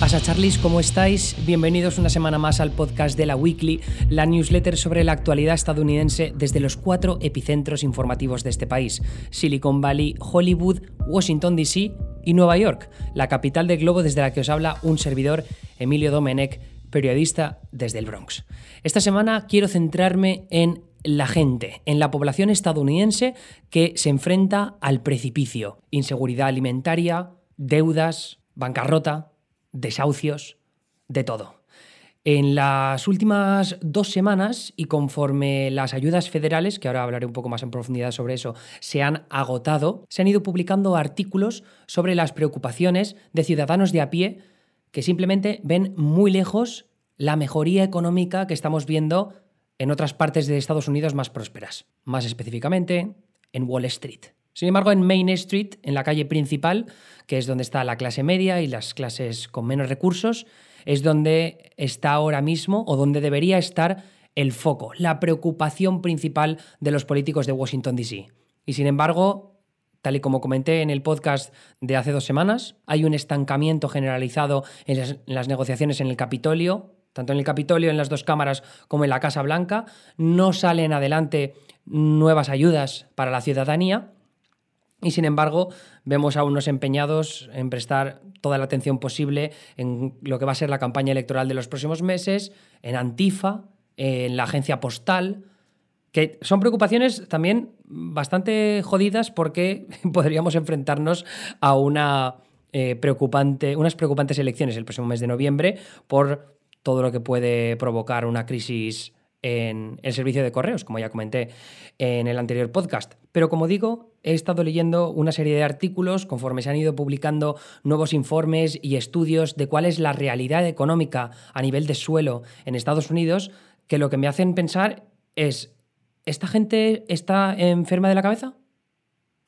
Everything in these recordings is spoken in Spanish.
pasa, Charlies? ¿Cómo estáis? Bienvenidos una semana más al podcast de la Weekly, la newsletter sobre la actualidad estadounidense desde los cuatro epicentros informativos de este país: Silicon Valley, Hollywood, Washington DC y Nueva York, la capital del globo desde la que os habla un servidor, Emilio Domenech, periodista desde el Bronx. Esta semana quiero centrarme en la gente, en la población estadounidense que se enfrenta al precipicio, inseguridad alimentaria, deudas, bancarrota, desahucios, de todo. En las últimas dos semanas y conforme las ayudas federales, que ahora hablaré un poco más en profundidad sobre eso, se han agotado, se han ido publicando artículos sobre las preocupaciones de ciudadanos de a pie que simplemente ven muy lejos la mejoría económica que estamos viendo en otras partes de Estados Unidos más prósperas, más específicamente en Wall Street. Sin embargo, en Main Street, en la calle principal, que es donde está la clase media y las clases con menos recursos, es donde está ahora mismo o donde debería estar el foco, la preocupación principal de los políticos de Washington, D.C. Y sin embargo, tal y como comenté en el podcast de hace dos semanas, hay un estancamiento generalizado en las, negociaciones en el Capitolio, tanto en el Capitolio, en las dos cámaras, como en la Casa Blanca. No salen adelante nuevas ayudas para la ciudadanía. Y sin embargo, vemos a unos empeñados en prestar toda la atención posible en lo que va a ser la campaña electoral de los próximos meses, en Antifa, en la agencia postal, que son preocupaciones también bastante jodidas porque podríamos enfrentarnos a una eh, preocupante, unas preocupantes elecciones el próximo mes de noviembre por todo lo que puede provocar una crisis en el servicio de correos, como ya comenté en el anterior podcast. Pero como digo, he estado leyendo una serie de artículos conforme se han ido publicando nuevos informes y estudios de cuál es la realidad económica a nivel de suelo en Estados Unidos, que lo que me hacen pensar es, ¿esta gente está enferma de la cabeza?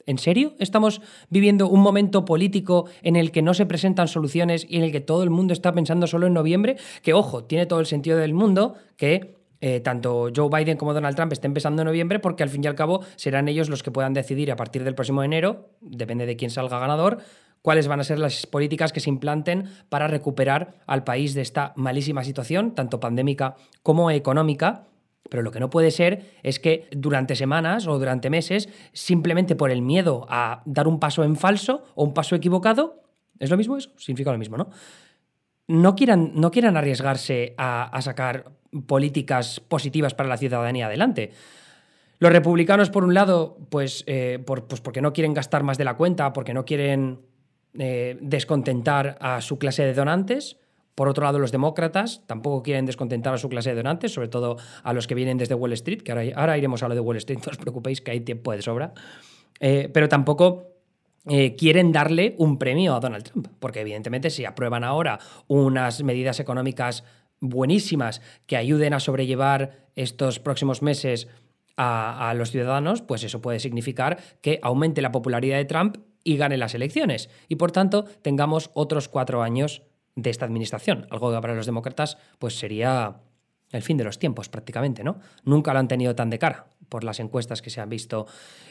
¿En serio? ¿Estamos viviendo un momento político en el que no se presentan soluciones y en el que todo el mundo está pensando solo en noviembre? Que, ojo, tiene todo el sentido del mundo que eh, tanto Joe Biden como Donald Trump estén empezando en noviembre, porque al fin y al cabo serán ellos los que puedan decidir a partir del próximo enero, depende de quién salga ganador, cuáles van a ser las políticas que se implanten para recuperar al país de esta malísima situación, tanto pandémica como económica, pero lo que no puede ser es que durante semanas o durante meses, simplemente por el miedo a dar un paso en falso o un paso equivocado, ¿es lo mismo eso? Significa lo mismo, ¿no? No quieran, no quieran arriesgarse a, sacar políticas positivas para la ciudadanía adelante. Los republicanos, por un lado, pues, eh, pues porque no quieren gastar más de la cuenta, porque no quieren eh, descontentar a su clase de donantes, por otro lado, los demócratas tampoco quieren descontentar a su clase de donantes, sobre todo a los que vienen desde Wall Street, que ahora, iremos a lo de Wall Street, no os preocupéis que hay tiempo de sobra. Eh, pero tampoco quieren darle un premio a Donald Trump, porque evidentemente si aprueban ahora unas medidas económicas buenísimas que ayuden a sobrellevar estos próximos meses a, a, los ciudadanos, pues eso puede significar que aumente la popularidad de Trump y gane las elecciones. Y por tanto tengamos otros cuatro años de esta administración, algo que para los demócratas pues sería el fin de los tiempos prácticamente, ¿no? Nunca lo han tenido tan de cara por las encuestas que se han visto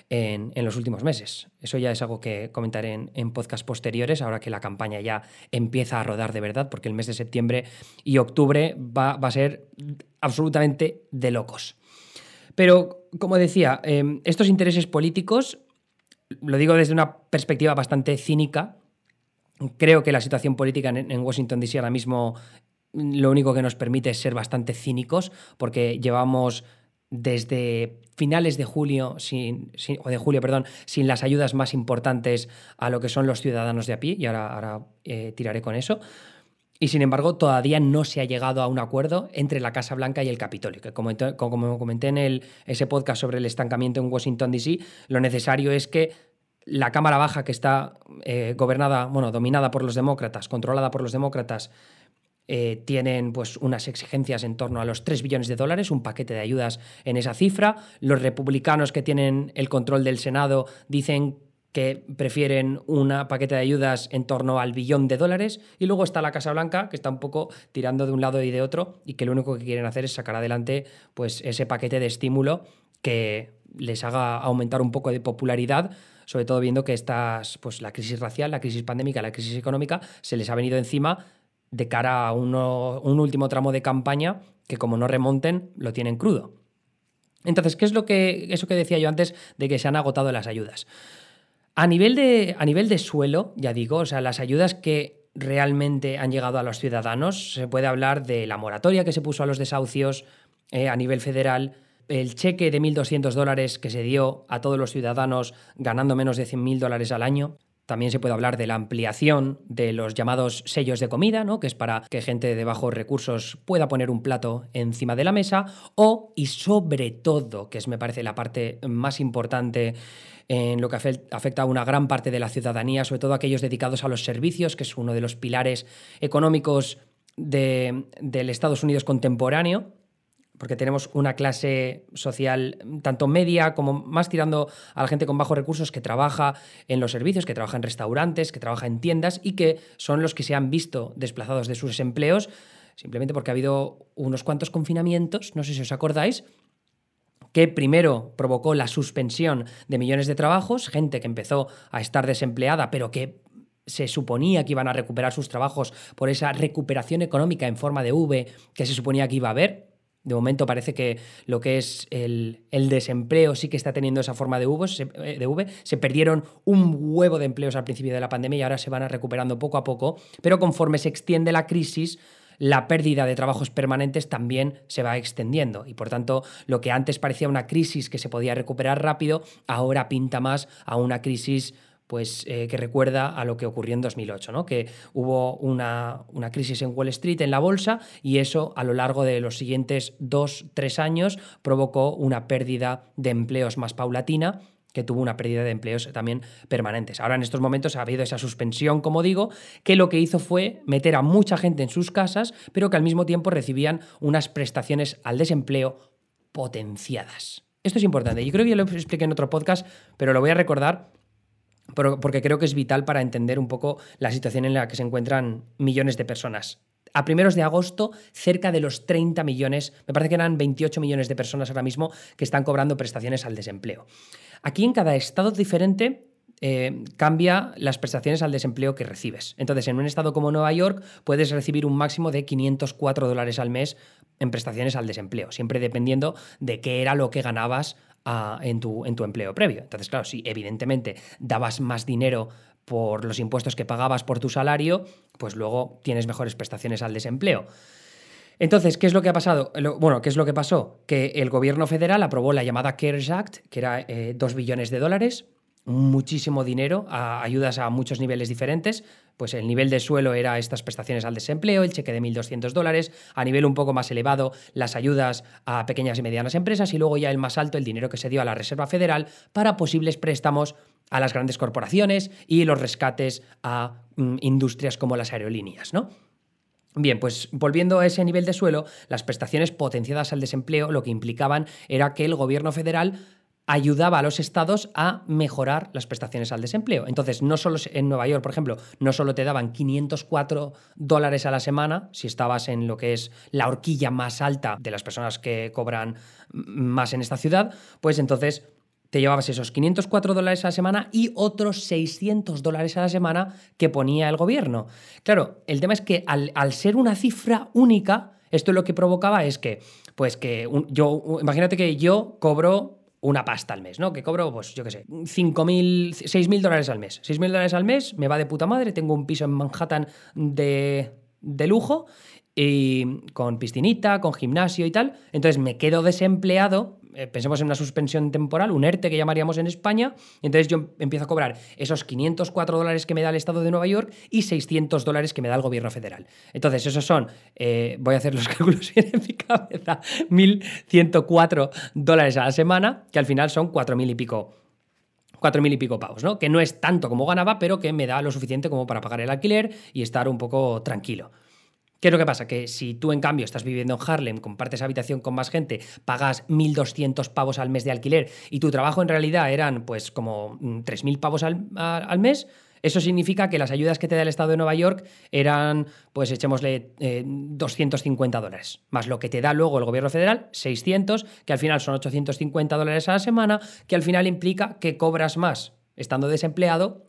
en, los últimos meses. Eso ya es algo que comentaré en, en podcasts posteriores, ahora que la campaña ya empieza a rodar de verdad, porque el mes de septiembre y octubre va, a ser absolutamente de locos. Pero, como decía, em, estos intereses políticos, lo digo desde una perspectiva bastante cínica, Creo que la situación política en, Washington DC ahora mismo lo único que nos permite es ser bastante cínicos, porque llevamos desde finales de julio, sin, o de julio, perdón, sin las ayudas más importantes a lo que son los ciudadanos de a pie, y ahora, eh, tiraré con eso. Y sin embargo, todavía no se ha llegado a un acuerdo entre la Casa Blanca y el Capitolio. Que como, como comenté en el, ese podcast sobre el estancamiento en Washington, D.C., lo necesario es que la Cámara Baja, que está eh, gobernada, bueno, dominada por los demócratas, controlada por los demócratas, eh, tienen pues unas exigencias en torno a los 3 billones de dólares, un paquete de ayudas en esa cifra. Los republicanos que tienen el control del Senado dicen que prefieren un paquete de ayudas en torno al billón de dólares. Y luego está la Casa Blanca, que está un poco tirando de un lado y de otro, y que lo único que quieren hacer es sacar adelante pues, ese paquete de estímulo que les haga aumentar un poco de popularidad sobre todo viendo que estas, pues, la crisis racial, la crisis pandémica, la crisis económica se les ha venido encima de cara a un último tramo de campaña que como no remonten, lo tienen crudo. Entonces, ¿qué es lo que, eso que decía yo antes de que se han agotado las ayudas? A nivel de, a nivel de suelo, ya digo, o sea, las ayudas que realmente han llegado a los ciudadanos, se puede hablar de la moratoria que se puso a los desahucios eh, a nivel federal, el cheque de 1.200 dólares que se dio a todos los ciudadanos ganando menos de 100.000 dólares al año, también se puede hablar de la ampliación de los llamados sellos de comida, ¿no? que es para que gente de bajos recursos pueda poner un plato encima de la mesa, o, y sobre todo, que es me parece la parte más importante en lo que afecta a una gran parte de la ciudadanía, sobre todo aquellos dedicados a los servicios, que es uno de los pilares económicos del Estados Unidos contemporáneo, porque tenemos una clase social tanto media como más tirando a la gente con bajos recursos que trabaja en los servicios, que trabaja en restaurantes, que trabaja en tiendas y que son los que se han visto desplazados de sus empleos simplemente porque ha habido unos cuantos confinamientos, no sé si os acordáis, que primero provocó la suspensión de millones de trabajos, gente que empezó a estar desempleada, pero que se suponía que iban a recuperar sus trabajos por esa recuperación económica en forma de V que se suponía que iba a haber, de momento parece que lo que es el, desempleo sí que está teniendo esa forma de, eh, de V. Se perdieron un huevo de empleos al principio de la pandemia y ahora se van a recuperando poco a poco, pero conforme se extiende la crisis, la pérdida de trabajos permanentes también se va extendiendo y por tanto lo que antes parecía una crisis que se podía recuperar rápido, ahora pinta más a una crisis pues, eh, que recuerda a lo que ocurrió en 2008, ¿no? que hubo una, crisis en Wall Street, en la bolsa, y eso a lo largo de los siguientes dos, tres años provocó una pérdida de empleos más paulatina que tuvo una pérdida de empleos también permanentes. Ahora en estos momentos ha habido esa suspensión, como digo, que lo que hizo fue meter a mucha gente en sus casas, pero que al mismo tiempo recibían unas prestaciones al desempleo potenciadas. Esto es importante. Yo creo que ya lo expliqué en otro podcast, pero lo voy a recordar porque creo que es vital para entender un poco la situación en la que se encuentran millones de personas. A primeros de agosto, cerca de los 30 millones, me parece que eran 28 millones de personas ahora mismo que están cobrando prestaciones al desempleo. Aquí en cada estado diferente eh, cambia las prestaciones al desempleo que recibes. Entonces, en un estado como Nueva York puedes recibir un máximo de 504 dólares al mes en prestaciones al desempleo, siempre dependiendo de qué era lo que ganabas en, tu, en tu empleo previo. Entonces, claro, si evidentemente dabas más dinero por los impuestos que pagabas por tu salario, pues luego tienes mejores prestaciones al desempleo. Entonces, ¿qué es lo que ha pasado? Bueno, ¿qué es lo que pasó? Que el gobierno federal aprobó la llamada CARES Act, que era 2 eh, billones de dólares, muchísimo dinero, ayudas a muchos niveles diferentes. Pues el nivel de suelo era estas prestaciones al desempleo, el cheque de 1.200 dólares, a nivel un poco más elevado las ayudas a pequeñas y medianas empresas y luego ya el más alto el dinero que se dio a la Reserva Federal para posibles préstamos a las grandes corporaciones y los rescates a mm, industrias como las aerolíneas, ¿no? Bien, pues volviendo a ese nivel de suelo, las prestaciones potenciadas al desempleo lo que implicaban era que el gobierno federal ayudaba a los estados a mejorar las prestaciones al desempleo. Entonces, no solo en Nueva York, por ejemplo, no solo te daban 504 dólares a la semana, si estabas en lo que es la horquilla más alta de las personas que cobran más en esta ciudad, pues entonces te llevabas esos 504 dólares a la semana y otros 600 dólares a la semana que ponía el gobierno. Claro, el tema es que al, ser una cifra única, esto lo que provocaba es que, pues que yo, imagínate que yo cobro una pasta al mes, ¿no? Que cobro, pues yo qué sé, 5.000, 6.000 dólares al mes. 6.000 dólares al mes, me va de puta madre, tengo un piso en Manhattan de, de lujo y con piscinita, con gimnasio y tal. Entonces me quedo desempleado pensemos en una suspensión temporal, un ERTE que llamaríamos en España, entonces yo empiezo a cobrar esos 504 dólares que me da el Estado de Nueva York y 600 dólares que me da el gobierno federal. Entonces, esos son, eh, voy a hacer los cálculos en mi cabeza, 1.104 dólares a la semana, que al final son 4.000 y pico cuatro mil y pico pavos, ¿no? Que no es tanto como ganaba, pero que me da lo suficiente como para pagar el alquiler y estar un poco tranquilo. ¿Qué es lo que pasa? Que si tú, en cambio, estás viviendo en Harlem, compartes habitación con más gente, pagas 1.200 pavos al mes de alquiler y tu trabajo en realidad eran pues como 3.000 mm, pavos al, mes, eso significa que las ayudas que te da el Estado de Nueva York eran, pues echémosle 250 eh, dólares, más lo que te da luego el gobierno federal, 600, que al final son 850 dólares a la semana, que al final implica que cobras más estando desempleado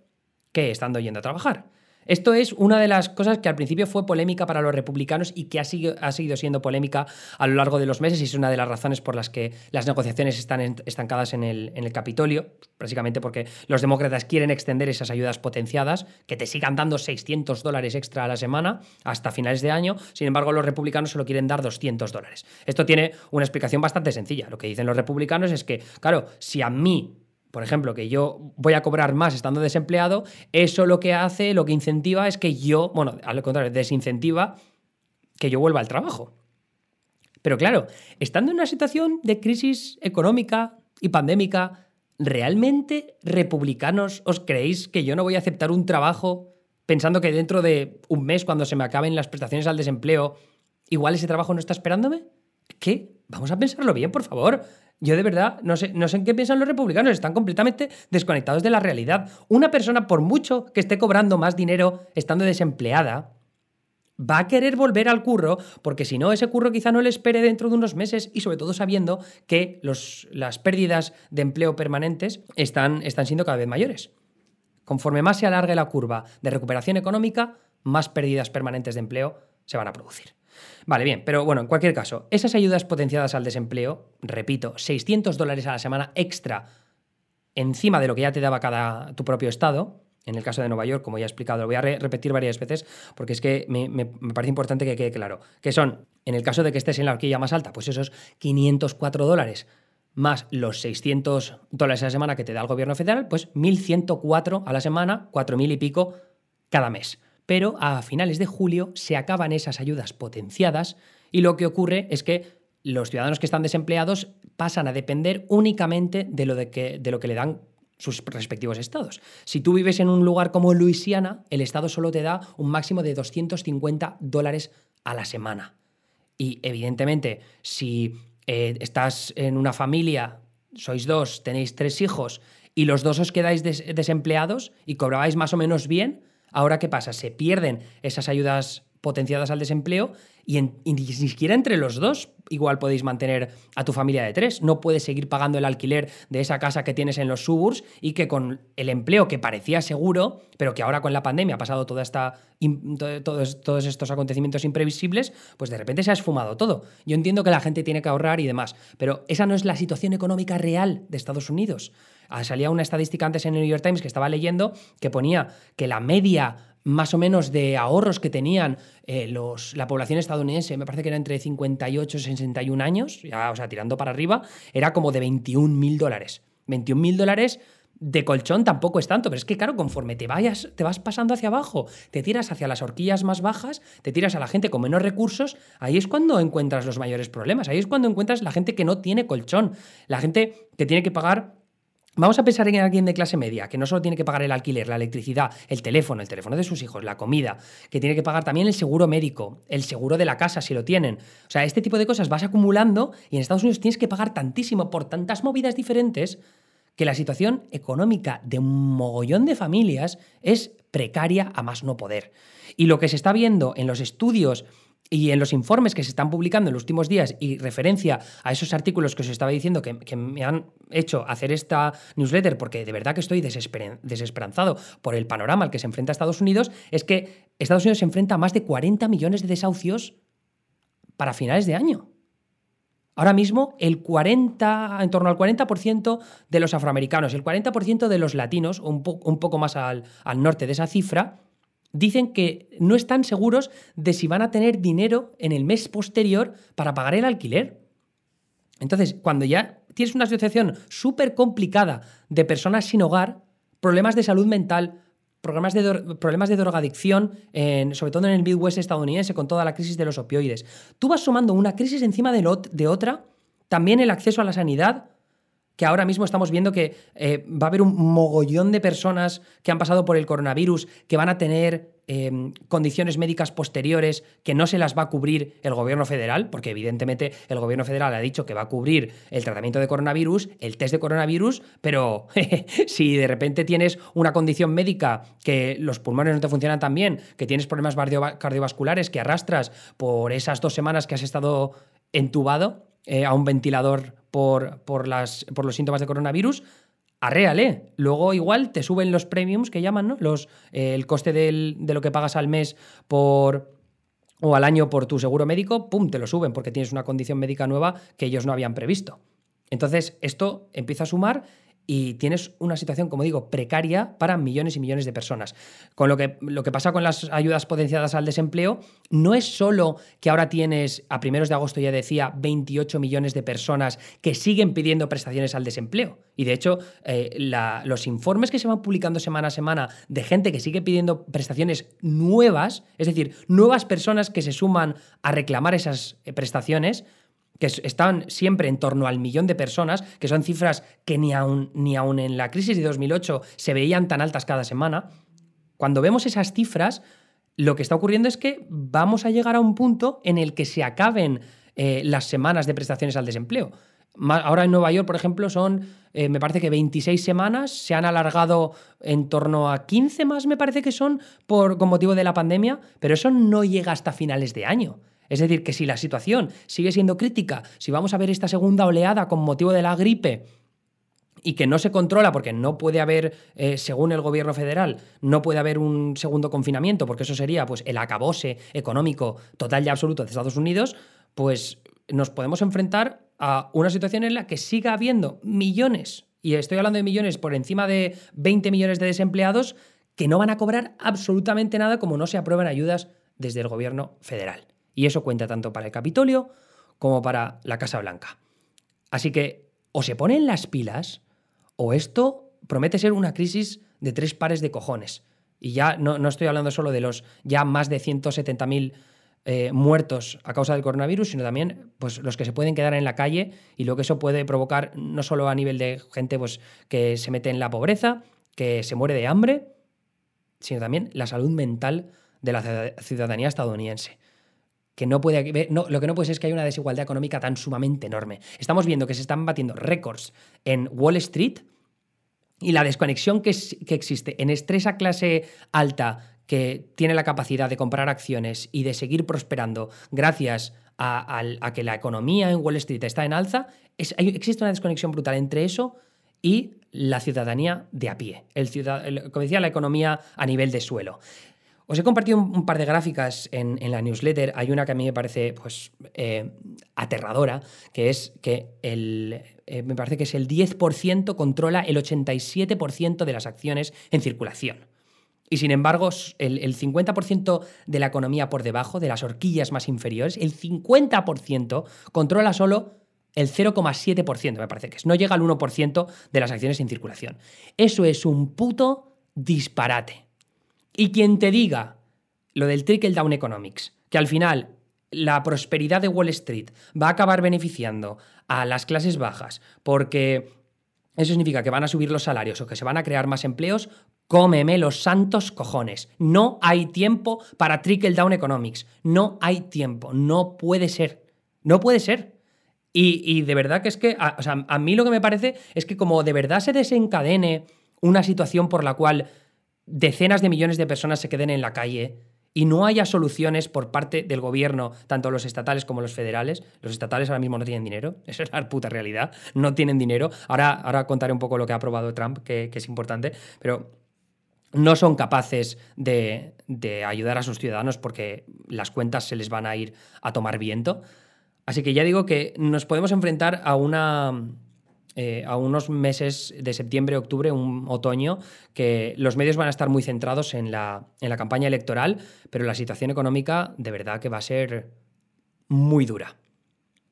que estando yendo a trabajar. Esto es una de las cosas que al principio fue polémica para los republicanos y que ha, ha seguido siendo polémica a lo largo de los meses y es una de las razones por las que las negociaciones están estancadas en el, en el Capitolio, básicamente porque los demócratas quieren extender esas ayudas potenciadas, que te sigan dando 600 dólares extra a la semana hasta finales de año, sin embargo los republicanos solo quieren dar 200 dólares. Esto tiene una explicación bastante sencilla. Lo que dicen los republicanos es que, claro, si a mí por ejemplo, que yo voy a cobrar más estando desempleado, eso lo que hace, lo que incentiva es que yo, bueno, al contrario, desincentiva que yo vuelva al trabajo. Pero claro, estando en una situación de crisis económica y pandémica, ¿realmente republicanos os creéis que yo no voy a aceptar un trabajo pensando que dentro de un mes, cuando se me acaben las prestaciones al desempleo, igual ese trabajo no está esperándome? ¿Qué? Vamos a pensarlo bien, por favor. Yo de verdad no sé, no sé en qué piensan los republicanos, están completamente desconectados de la realidad. Una persona, por mucho que esté cobrando más dinero estando desempleada, va a querer volver al curro, porque si no, ese curro quizá no le espere dentro de unos meses y sobre todo sabiendo que las pérdidas de empleo permanentes están, están siendo cada vez mayores. Conforme más se alargue la curva de recuperación económica, más pérdidas permanentes de empleo se van a producir. Vale, bien, pero bueno, en cualquier caso, esas ayudas potenciadas al desempleo, repito, 600 dólares a la semana extra encima de lo que ya te daba cada tu propio estado, en el caso de Nueva York, como ya he explicado, lo voy a repetir varias veces porque es que me, me, parece importante que quede claro, que son, en el caso de que estés en la horquilla más alta, pues esos 504 dólares más los 600 dólares a la semana que te da el gobierno federal, pues 1.104 a la semana, 4.000 y pico cada mes pero a finales de julio se acaban esas ayudas potenciadas y lo que ocurre es que los ciudadanos que están desempleados pasan a depender únicamente de lo, de que, de lo que le dan sus respectivos estados. Si tú vives en un lugar como Luisiana, el estado solo te da un máximo de 250 dólares a la semana. Y evidentemente, si eh, estás en una familia, sois dos, tenéis tres hijos y los dos os quedáis desempleados y cobrabais más o menos bien, Ahora, ¿qué pasa? Se pierden esas ayudas potenciadas al desempleo y, ni siquiera entre los dos igual podéis mantener a tu familia de tres. No puedes seguir pagando el alquiler de esa casa que tienes en los suburbs y que con el empleo que parecía seguro, pero que ahora con la pandemia ha pasado toda esta, todos, todos estos acontecimientos imprevisibles, pues de repente se ha esfumado todo. Yo entiendo que la gente tiene que ahorrar y demás, pero esa no es la situación económica real de Estados Unidos. Ah, salía una estadística antes en el New York Times que estaba leyendo que ponía que la media más o menos de ahorros que tenían eh, los, la población estadounidense, me parece que era entre 58 y 61 años, ya, o sea, tirando para arriba, era como de 21 mil dólares. 21 mil dólares de colchón tampoco es tanto, pero es que claro, conforme te vayas, te vas pasando hacia abajo, te tiras hacia las horquillas más bajas, te tiras a la gente con menos recursos, ahí es cuando encuentras los mayores problemas, ahí es cuando encuentras la gente que no tiene colchón, la gente que tiene que pagar Vamos a pensar en alguien de clase media, que no solo tiene que pagar el alquiler, la electricidad, el teléfono, el teléfono de sus hijos, la comida, que tiene que pagar también el seguro médico, el seguro de la casa si lo tienen. O sea, este tipo de cosas vas acumulando y en Estados Unidos tienes que pagar tantísimo por tantas movidas diferentes que la situación económica de un mogollón de familias es precaria a más no poder. Y lo que se está viendo en los estudios y en los informes que se están publicando en los últimos días y referencia a esos artículos que os estaba diciendo que, me han hecho hacer esta newsletter porque de verdad que estoy desesperanzado por el panorama al que se enfrenta Estados Unidos, es que Estados Unidos se enfrenta a más de 40 millones de desahucios para finales de año. Ahora mismo el 40, en torno al 40% de los afroamericanos, el 40% de los latinos, un, un poco más al norte de esa cifra, dicen que no están seguros de si van a tener dinero en el mes posterior para pagar el alquiler. Entonces, cuando ya tienes una situación súper complicada de personas sin hogar, problemas de salud mental, problemas de, problemas de drogadicción, sobre todo en el Midwest estadounidense, con toda la crisis de los opioides, tú vas sumando una crisis encima de otra, también el acceso a la sanidad, que ahora mismo estamos viendo que eh, va a haber un mogollón de personas que han pasado por el coronavirus, que van a tener em, condiciones médicas posteriores que no se las va a cubrir el gobierno federal, porque evidentemente el gobierno federal ha dicho que va a cubrir el tratamiento de coronavirus, el test de coronavirus, pero si de repente tienes una condición médica que los pulmones no te funcionan tan bien, que tienes problemas cardiovasculares que arrastras por esas dos semanas que has estado entubado, eh, a un ventilador por, por, las, por los síntomas de coronavirus, arréale. Luego igual te suben los premiums que llaman, ¿no? Los, eh, el coste de lo que pagas al mes por o al año por tu seguro médico, pum, te lo suben porque tienes una condición médica nueva que ellos no habían previsto. Entonces, esto empieza a sumar y tienes una situación, como digo, precaria para millones y millones de personas. Con lo que, lo que pasa con las ayudas potenciadas al desempleo, no es solo que ahora tienes, a primeros de agosto ya decía, 28 millones de personas que siguen pidiendo prestaciones al desempleo. Y de hecho, eh, los informes que se van publicando semana a semana de gente que sigue pidiendo prestaciones nuevas, es decir, nuevas personas que se suman a reclamar esas eh, prestaciones, que están siempre en torno al millón de personas, que son cifras que ni aún, ni en la crisis de 2008 se veían tan altas cada semana, cuando vemos esas cifras, lo que está ocurriendo es que vamos a llegar a un punto en el que se acaben eh, las semanas de prestaciones al desempleo. Ahora en Nueva York, por ejemplo, son, eh, me parece que 26 semanas, se han alargado en torno a 15 más, me parece que son, por, con motivo de la pandemia, pero eso no llega hasta finales de año. Es decir, que si la situación sigue siendo crítica, si vamos a ver esta segunda oleada con motivo de la gripe y que no se controla porque no puede haber, eh, según el gobierno federal, no puede haber un segundo confinamiento, porque eso sería pues, el acabose económico total y absoluto de Estados Unidos, pues nos podemos enfrentar a una situación en la que siga habiendo millones, y estoy hablando de millones por encima de 20 millones de desempleados, que no van a cobrar absolutamente nada como no se aprueban ayudas desde el gobierno federal. Y eso cuenta tanto para el Capitolio como para la Casa Blanca. Así que o se ponen las pilas o esto promete ser una crisis de tres pares de cojones. Y ya no, estoy hablando solo de los ya más de 170.000 eh, muertos a causa del coronavirus, sino también pues, los que se pueden quedar en la calle y lo que eso puede provocar no solo a nivel de gente pues, que se mete en la pobreza, que se muere de hambre, sino también la salud mental de la ciudadanía estadounidense que no puede no, lo que no puede ser es que haya una desigualdad económica tan sumamente enorme. Estamos viendo que se están batiendo récords en Wall Street y la desconexión que, existe en esa clase alta que tiene la capacidad de comprar acciones y de seguir prosperando gracias a, que la economía en Wall Street está en alza, existe una desconexión brutal entre eso y la ciudadanía de a pie, el como decía, la economía a nivel de suelo. Os he compartido un, par de gráficas en, la newsletter. Hay una que a mí me parece pues, eh, aterradora, que es que el, eh, me parece que es el 10% controla el 87% de las acciones en circulación. Y sin embargo, el, el 50% de la economía por debajo, de las horquillas más inferiores, el 50% controla solo el 0,7%, me parece que es. No llega al 1% de las acciones en circulación. Eso es un puto disparate. Y quien te diga lo del trickle down economics, que al final la prosperidad de Wall Street va a acabar beneficiando a las clases bajas porque eso significa que van a subir los salarios o que se van a crear más empleos, cómeme los santos cojones. No hay tiempo para trickle down economics. No hay tiempo. No puede ser. No puede ser. Y, de verdad que es que, o sea, a mí lo que me parece es que como de verdad se desencadene una situación por la cual decenas de millones de personas se queden en la calle y no haya soluciones por parte del gobierno, tanto los estatales como los federales. Los estatales ahora mismo no tienen dinero, esa es la puta realidad, no tienen dinero. Ahora, ahora contaré un poco lo que ha aprobado Trump, que, es importante, pero no son capaces de, de, ayudar a sus ciudadanos porque las cuentas se les van a ir a tomar viento. Así que ya digo que nos podemos enfrentar a una eh, a unos meses de septiembre, octubre, un otoño, que los medios van a estar muy centrados en la, en la campaña electoral, pero la situación económica de verdad que va a ser muy dura.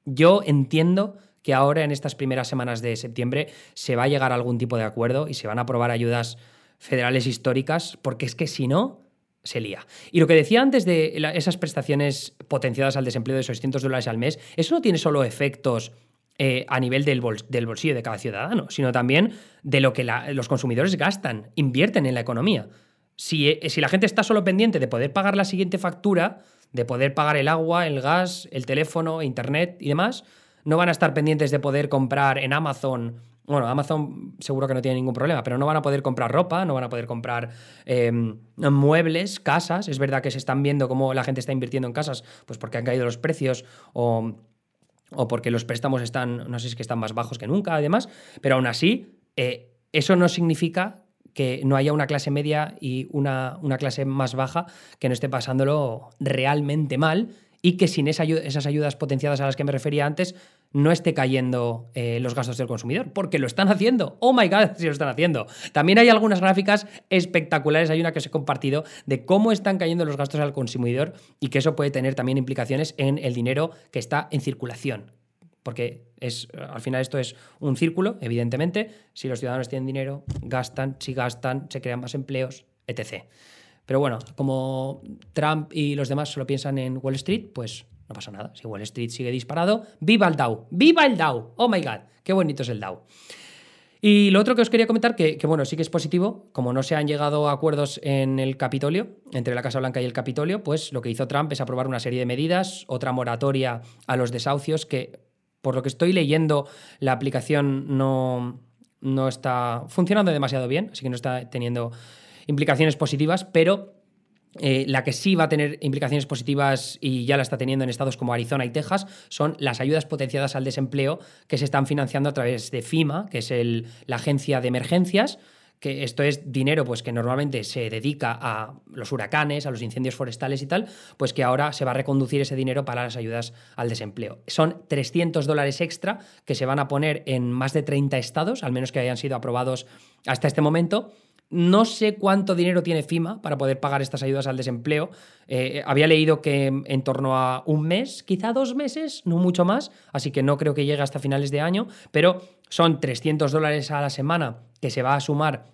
Yo entiendo que ahora en estas primeras semanas de septiembre se va a llegar a algún tipo de acuerdo y se van a aprobar ayudas federales históricas, porque es que si no, se lía. Y lo que decía antes de esas prestaciones potenciadas al desempleo de 600 dólares al mes, eso no tiene solo efectos eh, a nivel del, bolsillo de cada ciudadano, sino también de lo que los consumidores gastan, invierten en la economía. Si, eh, si la gente está solo pendiente de poder pagar la siguiente factura, de poder pagar el agua, el gas, el teléfono, internet y demás, no van a estar pendientes de poder comprar en Amazon bueno, Amazon seguro que no tiene ningún problema, pero no van a poder comprar ropa, no van a poder comprar em, muebles, casas. Es verdad que se están viendo cómo la gente está invirtiendo en casas, pues porque han caído los precios o o porque los préstamos están, no sé si es que están más bajos que nunca, además, pero aún así, eh, eso no significa que no haya una clase media y una, una clase más baja que no esté pasándolo realmente mal y que sin esas ayudas potenciadas a las que me refería antes no esté cayendo eh, los gastos del consumidor, porque lo están haciendo. Oh my god, si lo están haciendo. También hay algunas gráficas espectaculares, hay una que os he compartido, de cómo están cayendo los gastos al consumidor y que eso puede tener también implicaciones en el dinero que está en circulación. Porque es, al final esto es un círculo, evidentemente. Si los ciudadanos tienen dinero, gastan, si gastan, se crean más empleos, etc. Pero bueno, como Trump y los demás solo piensan en Wall Street, pues no pasa nada. Si Wall Street sigue disparado, ¡viva el Dow! ¡Viva el Dow! ¡Oh my god! ¡Qué bonito es el Dow! Y lo otro que os quería comentar, que, bueno, sí que es positivo, como no se han llegado a acuerdos en el Capitolio, entre la Casa Blanca y el Capitolio, pues lo que hizo Trump es aprobar una serie de medidas, otra moratoria a los desahucios, que por lo que estoy leyendo, la aplicación no, no está funcionando demasiado bien, así que no está teniendo implicaciones positivas, pero eh, la que sí va a tener implicaciones positivas y ya la está teniendo en estados como Arizona y Texas son las ayudas potenciadas al desempleo que se están financiando a través de FIMA, que es la agencia de emergencias, que esto es dinero pues que normalmente se dedica a los huracanes, a los incendios forestales y tal, pues que ahora se va a reconducir ese dinero para las ayudas al desempleo. Son 300 dólares extra que se van a poner en más de 30 estados, al menos que hayan sido aprobados hasta este momento, no sé cuánto dinero tiene FIMA para poder pagar estas ayudas al desempleo. Eh, había leído que en torno a un mes, quizá dos meses, no mucho más, así que no creo que llegue hasta finales de año, pero son 300 dólares a la semana que se va a sumar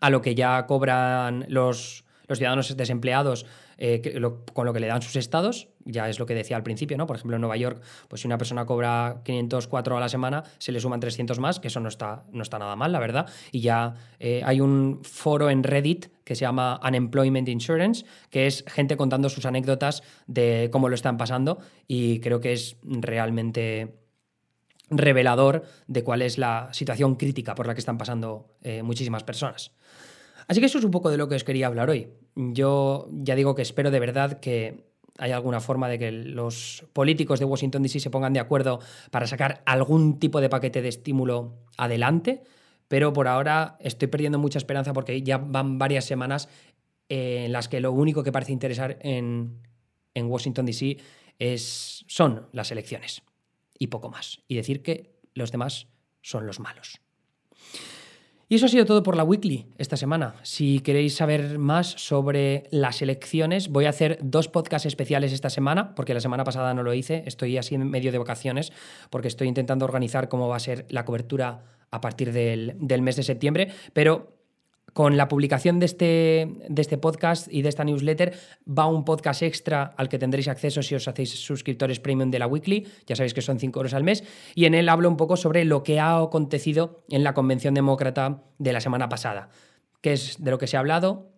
a lo que ya cobran los, los ciudadanos desempleados eh, con lo que le dan sus estados, ya es lo que decía al principio, ¿no? Por ejemplo, en Nueva York, pues si una persona cobra 504 a la semana, se le suman 300 más, que eso no está, no está nada mal, la verdad. Y ya eh, hay un foro en Reddit que se llama Unemployment Insurance, que es gente contando sus anécdotas de cómo lo están pasando y creo que es realmente revelador de cuál es la situación crítica por la que están pasando eh, muchísimas personas. Así que eso es un poco de lo que os quería hablar hoy. Yo ya digo que espero de verdad que haya alguna forma de que los políticos de Washington DC se pongan de acuerdo para sacar algún tipo de paquete de estímulo adelante, pero por ahora estoy perdiendo mucha esperanza porque ya van varias semanas en las que lo único que parece interesar en, en Washington DC es, son las elecciones y poco más. Y decir que los demás son los malos. Y eso ha sido todo por la weekly esta semana. Si queréis saber más sobre las elecciones, voy a hacer dos podcasts especiales esta semana, porque la semana pasada no lo hice, estoy así en medio de vacaciones, porque estoy intentando organizar cómo va a ser la cobertura a partir del, del mes de septiembre, pero con la publicación de este, de este podcast y de esta newsletter va un podcast extra al que tendréis acceso si os hacéis suscriptores premium de la weekly, ya sabéis que son 5 euros al mes, y en él hablo un poco sobre lo que ha acontecido en la Convención Demócrata de la semana pasada, qué es de lo que se ha hablado,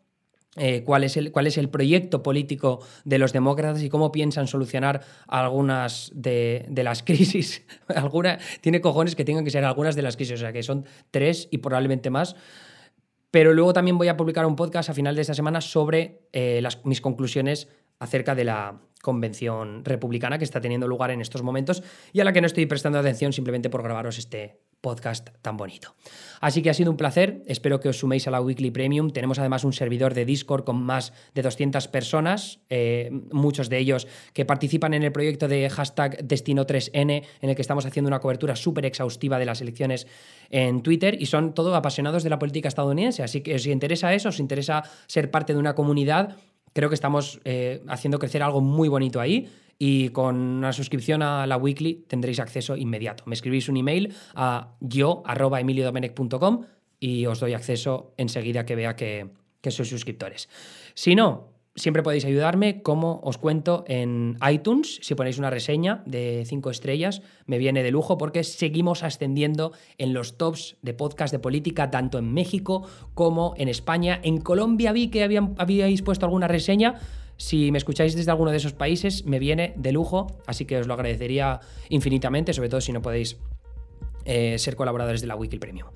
eh, cuál, es el, cuál es el proyecto político de los demócratas y cómo piensan solucionar algunas de, de, las crisis. Alguna, tiene cojones que tengan que ser algunas de las crisis, o sea que son tres y probablemente más. Pero luego también voy a publicar un podcast a final de esta semana sobre eh, mis conclusiones acerca de la convención republicana que está teniendo lugar en estos momentos y a la que no estoy prestando atención simplemente por grabaros este podcast tan bonito. Así que ha sido un placer, espero que os suméis a la Weekly Premium. Tenemos además un servidor de Discord con más de 200 personas, eh, muchos de ellos que participan en el proyecto de hashtag Destino3N, en el que estamos haciendo una cobertura súper exhaustiva de las elecciones en Twitter y son todos apasionados de la política estadounidense. Así que si interesa eso, os interesa ser parte de una comunidad, creo que estamos eh, haciendo crecer algo muy bonito ahí y con una suscripción a la weekly tendréis acceso inmediato. Me escribís un email a yo.emiliodomenech.com y os doy acceso enseguida que vea que, sois suscriptores. Si no, siempre podéis ayudarme, como os cuento en iTunes, si ponéis una reseña de 5 estrellas, me viene de lujo porque seguimos ascendiendo en los tops de podcast de política, tanto en México como en España. En Colombia vi que habían, habíais puesto alguna reseña, si me escucháis desde alguno de esos países, me viene de lujo, así que os lo agradecería infinitamente, sobre todo si no podéis eh, ser colaboradores de la Weekly Premium.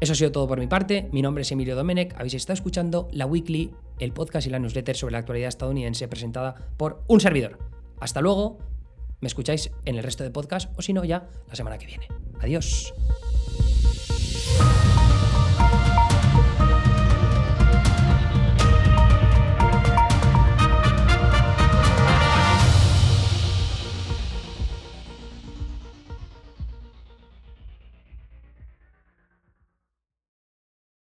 Eso ha sido todo por mi parte. Mi nombre es Emilio Domenech. Habéis estado escuchando la Weekly, el podcast y la newsletter sobre la actualidad estadounidense presentada por un servidor. Hasta luego. Me escucháis en el resto de podcast o si no, ya la semana que viene. Adiós.